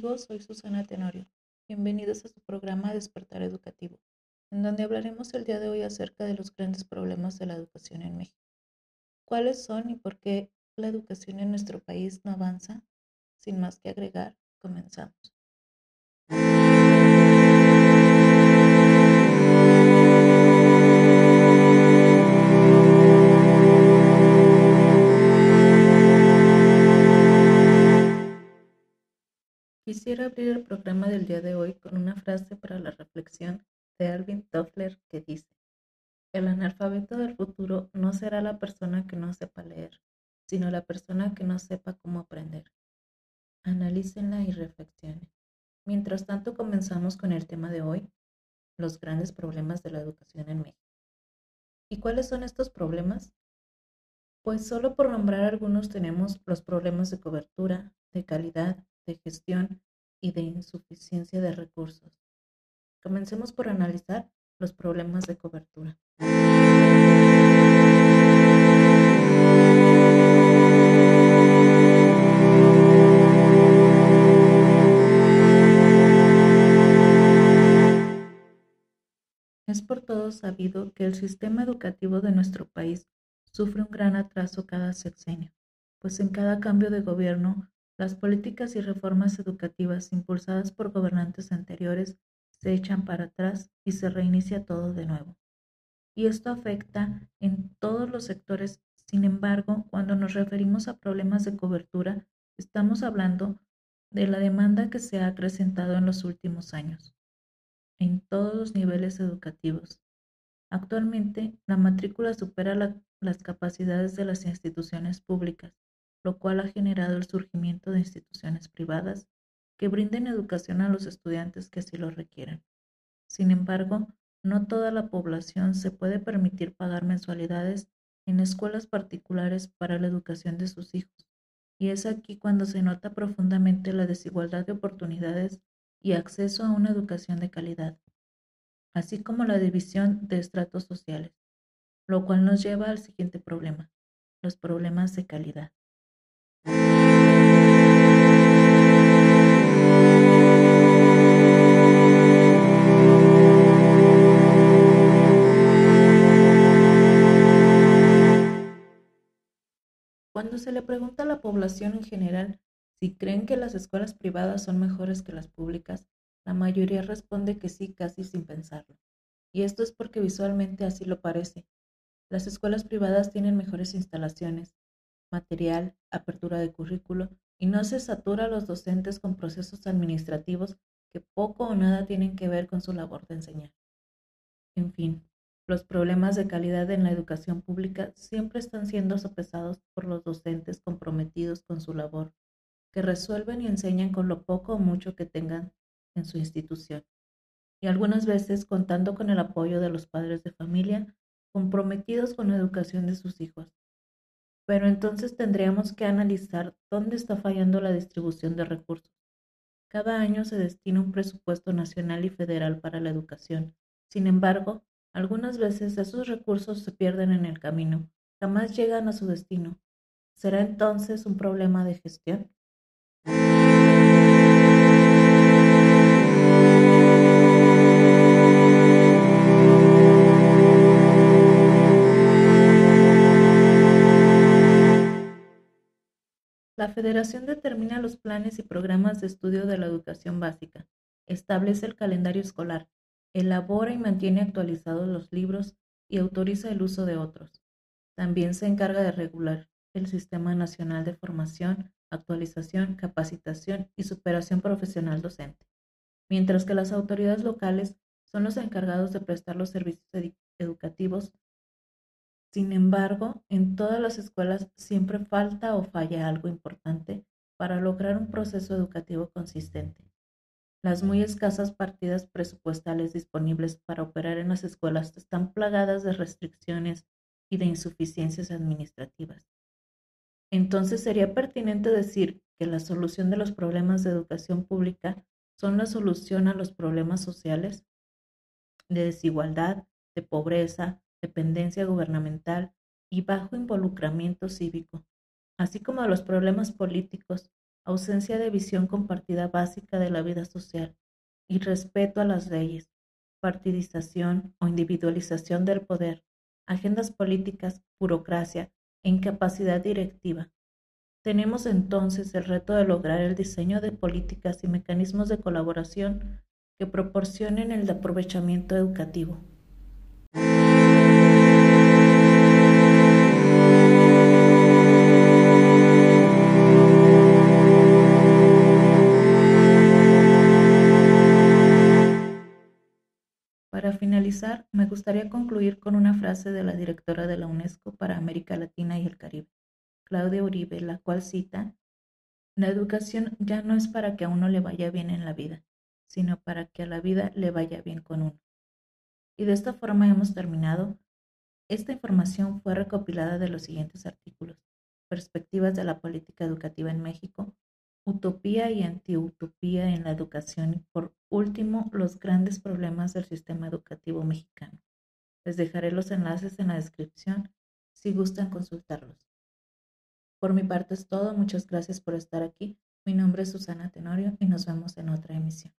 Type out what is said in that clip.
todos, soy Susana Tenorio. Bienvenidos a su programa Despertar Educativo, en donde hablaremos el día de hoy acerca de los grandes problemas de la educación en México. ¿Cuáles son y por qué la educación en nuestro país no avanza? Sin más que agregar, comenzamos. El programa del día de hoy con una frase para la reflexión de Alvin Toffler que dice, el analfabeto del futuro no será la persona que no sepa leer, sino la persona que no sepa cómo aprender. Analícenla y reflexionen. Mientras tanto, comenzamos con el tema de hoy, los grandes problemas de la educación en México. ¿Y cuáles son estos problemas? Pues solo por nombrar algunos tenemos los problemas de cobertura, de calidad, de gestión y de insuficiencia de recursos. Comencemos por analizar los problemas de cobertura. Es por todos sabido que el sistema educativo de nuestro país sufre un gran atraso cada sexenio, pues en cada cambio de gobierno las políticas y reformas educativas impulsadas por gobernantes anteriores se echan para atrás y se reinicia todo de nuevo. Y esto afecta en todos los sectores. Sin embargo, cuando nos referimos a problemas de cobertura, estamos hablando de la demanda que se ha acrecentado en los últimos años, en todos los niveles educativos. Actualmente, la matrícula supera las capacidades de las instituciones públicas lo cual ha generado el surgimiento de instituciones privadas que brinden educación a los estudiantes que así lo requieren. Sin embargo, no toda la población se puede permitir pagar mensualidades en escuelas particulares para la educación de sus hijos, y es aquí cuando se nota profundamente la desigualdad de oportunidades y acceso a una educación de calidad, así como la división de estratos sociales, lo cual nos lleva al siguiente problema, los problemas de calidad. Cuando se le pregunta a la población en general si creen que las escuelas privadas son mejores que las públicas, la mayoría responde que sí casi sin pensarlo. Y esto es porque visualmente así lo parece. Las escuelas privadas tienen mejores instalaciones, material, apertura de currículo y no se satura a los docentes con procesos administrativos que poco o nada tienen que ver con su labor de enseñar. En fin, los problemas de calidad en la educación pública siempre están siendo sopesados por los docentes comprometidos con su labor, que resuelven y enseñan con lo poco o mucho que tengan en su institución, y algunas veces contando con el apoyo de los padres de familia comprometidos con la educación de sus hijos, pero entonces tendríamos que analizar dónde está fallando la distribución de recursos. Cada año se destina un presupuesto nacional y federal para la educación. Sin embargo, algunas veces esos recursos se pierden en el camino, jamás llegan a su destino. ¿Será entonces un problema de gestión? Federación determina los planes y programas de estudio de la educación básica, establece el calendario escolar, elabora y mantiene actualizados los libros y autoriza el uso de otros. También se encarga de regular el Sistema Nacional de Formación, Actualización, Capacitación y Superación Profesional Docente, mientras que las autoridades locales son los encargados de prestar los servicios educativos sin embargo, en todas las escuelas siempre falta o falla algo importante para lograr un proceso educativo consistente. Las muy escasas partidas presupuestales disponibles para operar en las escuelas están plagadas de restricciones y de insuficiencias administrativas. Entonces sería pertinente decir que la solución de los problemas de educación pública son la solución a los problemas sociales de desigualdad, de pobreza, dependencia gubernamental y bajo involucramiento cívico, así como los problemas políticos, ausencia de visión compartida básica de la vida social y respeto a las leyes, partidización o individualización del poder, agendas políticas, burocracia e incapacidad directiva. Tenemos entonces el reto de lograr el diseño de políticas y mecanismos de colaboración que proporcionen el aprovechamiento educativo. Me gustaría concluir con una frase de la directora de la UNESCO para América Latina y el Caribe, Claudia Uribe, la cual cita, La educación ya no es para que a uno le vaya bien en la vida, sino para que a la vida le vaya bien con uno. Y de esta forma hemos terminado. Esta información fue recopilada de los siguientes artículos. Perspectivas de la política educativa en México, utopía y antiutopía en la educación y por último los grandes problemas del sistema educativo mexicano. Les dejaré los enlaces en la descripción si gustan consultarlos. Por mi parte es todo, muchas gracias por estar aquí. Mi nombre es Susana Tenorio y nos vemos en otra emisión.